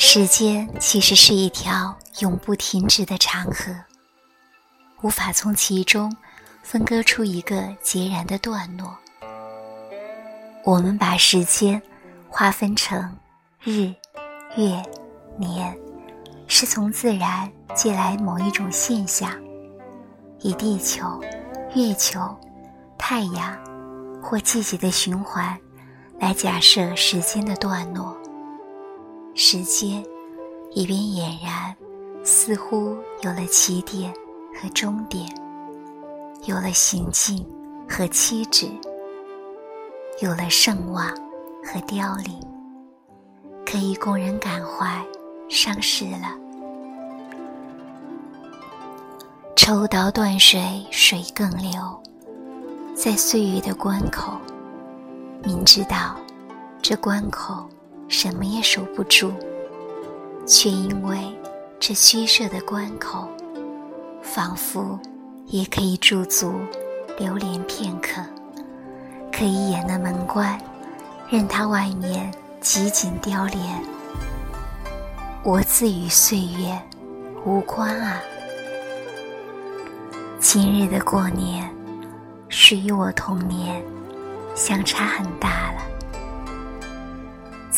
时间其实是一条永不停止的长河，无法从其中分割出一个截然的段落。我们把时间划分成日、月、年，是从自然借来某一种现象，以地球、月球、太阳或季节的循环来假设时间的段落。时间一边俨然似乎有了起点和终点，有了行进和期止，有了盛望和凋零，可以供人感怀伤逝了。抽刀断水，水更流。在岁月的关口，明知道这关口。什么也守不住，却因为这虚设的关口，仿佛也可以驻足流连片刻，可以掩那门关，任它外面极尽凋零。我自与岁月无关啊。今日的过年，是与我童年相差很大了。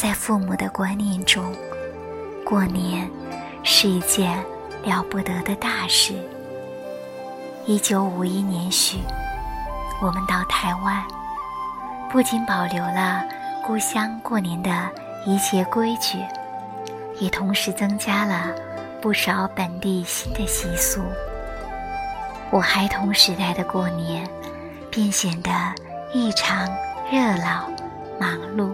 在父母的观念中，过年是一件了不得的大事。一九五一年许，我们到台湾，不仅保留了故乡过年的一切规矩，也同时增加了不少本地新的习俗。我孩童时代的过年，便显得异常热闹、忙碌。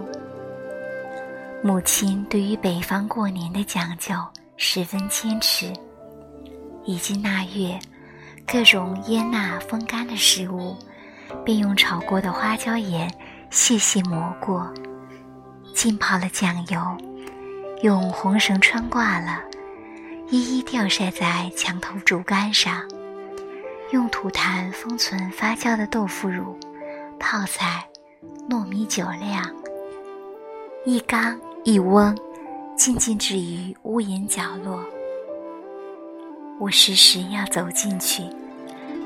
母亲对于北方过年的讲究十分坚持。已经那月，各种腌纳风干的食物，便用炒过的花椒盐细细磨过，浸泡了酱油，用红绳穿挂了，一一吊晒在墙头竹竿上，用土坛封存发酵的豆腐乳、泡菜、糯米酒酿，一缸。一翁，静静置于屋檐角落。我时时要走进去，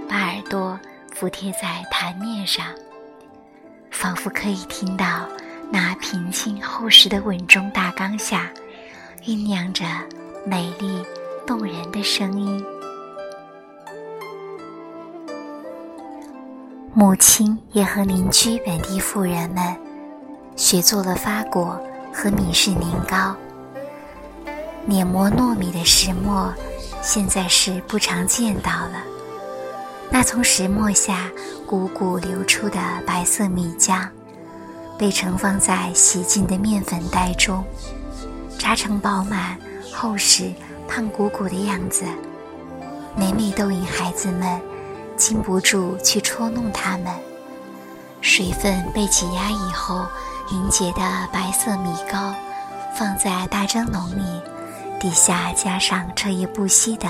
把耳朵伏贴在坛面上，仿佛可以听到那平静厚实的稳重大缸下酝酿着美丽动人的声音。母亲也和邻居本地妇人们学做了发果。和米式年糕，碾磨糯米的石磨，现在是不常见到了。那从石磨下汩汩流出的白色米浆，被盛放在洗净的面粉袋中，扎成饱满、厚实、胖鼓鼓的样子，每每逗引孩子们禁不住去戳弄它们。水分被挤压以后。凝结的白色米糕，放在大蒸笼里，底下加上彻夜不息的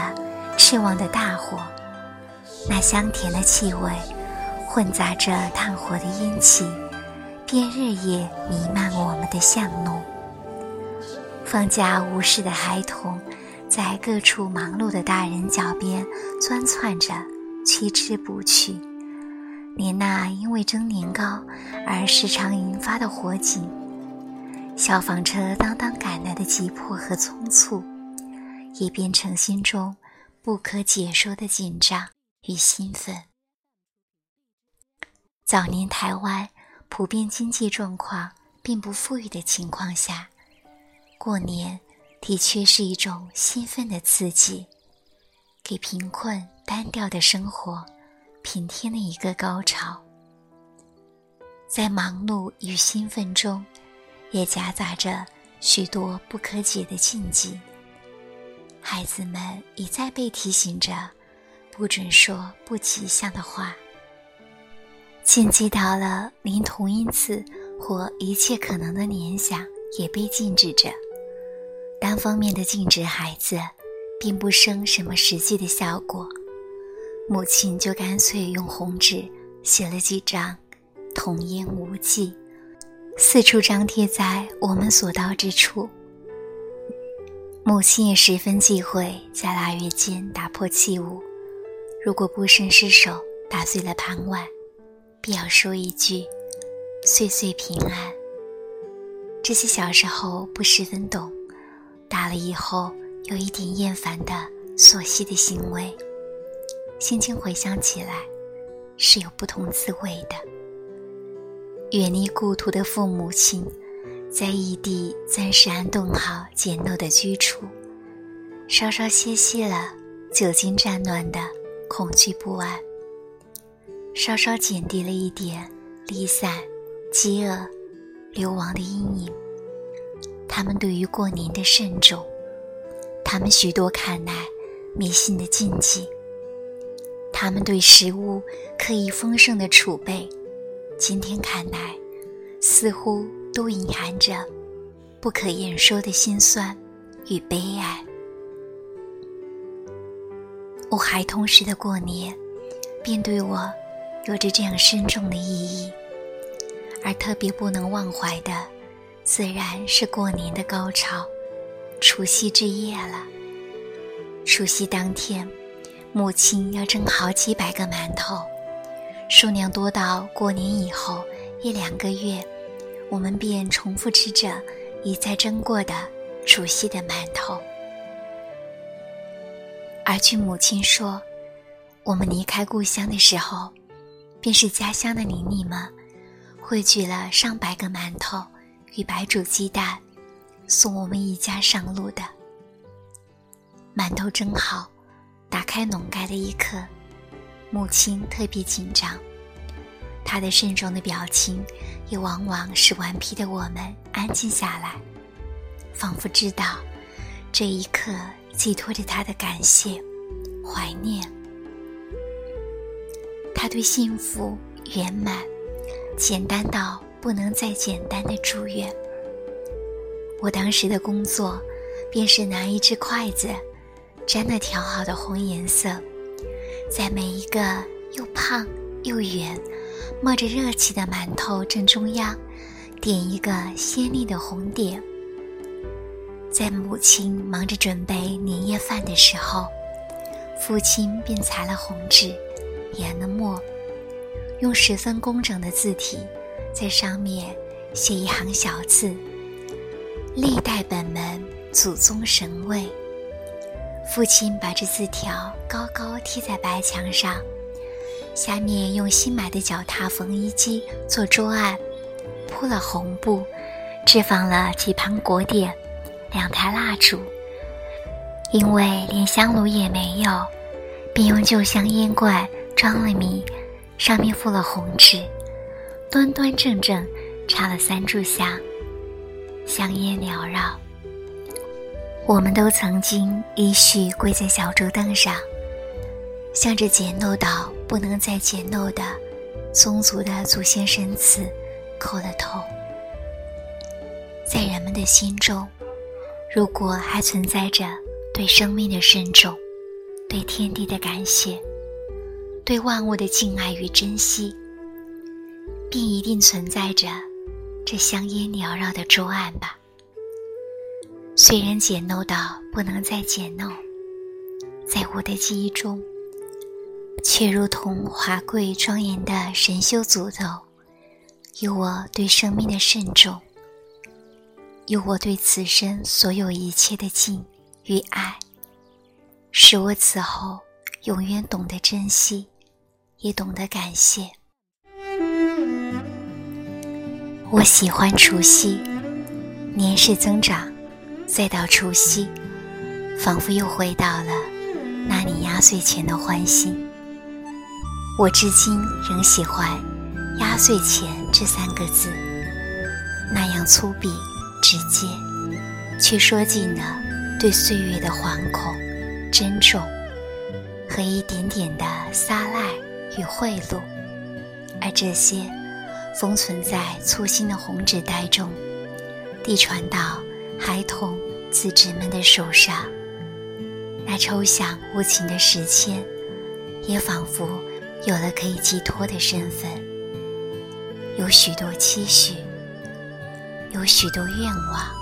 赤旺的大火，那香甜的气味，混杂着炭火的烟气，便日夜弥漫我们的巷弄。放假无事的孩童，在各处忙碌的大人脚边钻窜着，去之不去。连那因为蒸年糕而时常引发的火警，消防车当当赶来的急迫和匆促，也变成心中不可解说的紧张与兴奋。早年台湾普遍经济状况并不富裕的情况下，过年的确是一种兴奋的刺激，给贫困单调的生活。平添了一个高潮，在忙碌与兴奋中，也夹杂着许多不可解的禁忌。孩子们一再被提醒着，不准说不吉祥的话。禁忌到了连同音字或一切可能的联想也被禁止着。单方面的禁止孩子，并不生什么实际的效果。母亲就干脆用红纸写了几张“童言无忌”，四处张贴在我们所到之处。母亲也十分忌讳在腊月间打破器物，如果不慎失手打碎了盘碗，必要说一句“岁岁平安”。这些小时候不十分懂，大了以后有一点厌烦的琐细的行为，现今回想起来，是有不同滋味的。远离故土的父母亲，在异地暂时安顿好简陋的居处，稍稍歇息了久经战乱的恐惧不安，稍稍减低了一点离散、饥饿。流亡的阴影，他们对于过年的慎重，他们许多看来迷信的禁忌，他们对食物刻意丰盛的储备，今天看来，似乎都隐含着不可言说的心酸与悲哀。我孩童时的过年，便对我有着这样深重的意义。而特别不能忘怀的，自然是过年的高潮——除夕之夜了。除夕当天，母亲要蒸好几百个馒头，数量多到过年以后一两个月，我们便重复吃着一再蒸过的除夕的馒头。而据母亲说，我们离开故乡的时候，便是家乡的邻里们。汇聚了上百个馒头与白煮鸡蛋，送我们一家上路的。馒头蒸好，打开笼盖的一刻，母亲特别紧张，她的慎重的表情也往往使顽皮的我们安静下来，仿佛知道这一刻寄托着她的感谢、怀念。她对幸福圆满。简单到不能再简单的祝愿。我当时的工作，便是拿一只筷子，沾了调好的红颜色，在每一个又胖又圆、冒着热气的馒头正中央，点一个鲜丽的红点。在母亲忙着准备年夜饭的时候，父亲便裁了红纸，研了墨。用十分工整的字体，在上面写一行小字：“历代本门祖宗神位。”父亲把这字条高高贴在白墙上，下面用新买的脚踏缝衣机做桌案，铺了红布，置放了几盘果点，两台蜡烛。因为连香炉也没有，便用旧香烟罐装了米。上面附了红纸，端端正正插了三炷香，香烟缭绕。我们都曾经依序跪在小桌凳上，向着简陋到不能再简陋的宗族的祖先神祠叩了头。在人们的心中，如果还存在着对生命的慎重，对天地的感谢。对万物的敬爱与珍惜，便一定存在着这香烟缭绕的桌案吧。虽然简陋到不能再简陋，在我的记忆中，却如同华贵庄严的神修祖斗，有我对生命的慎重，有我对此生所有一切的敬与爱，使我此后永远懂得珍惜。也懂得感谢。我喜欢除夕，年事增长，再到除夕，仿佛又回到了那年压岁钱的欢欣。我至今仍喜欢“压岁钱”这三个字，那样粗鄙、直接，却说尽了对岁月的惶恐、珍重和一点点的撒赖。与贿赂，而这些封存在粗心的红纸袋中，递传到孩童子侄们的手上，那抽象无情的时间，也仿佛有了可以寄托的身份。有许多期许，有许多愿望。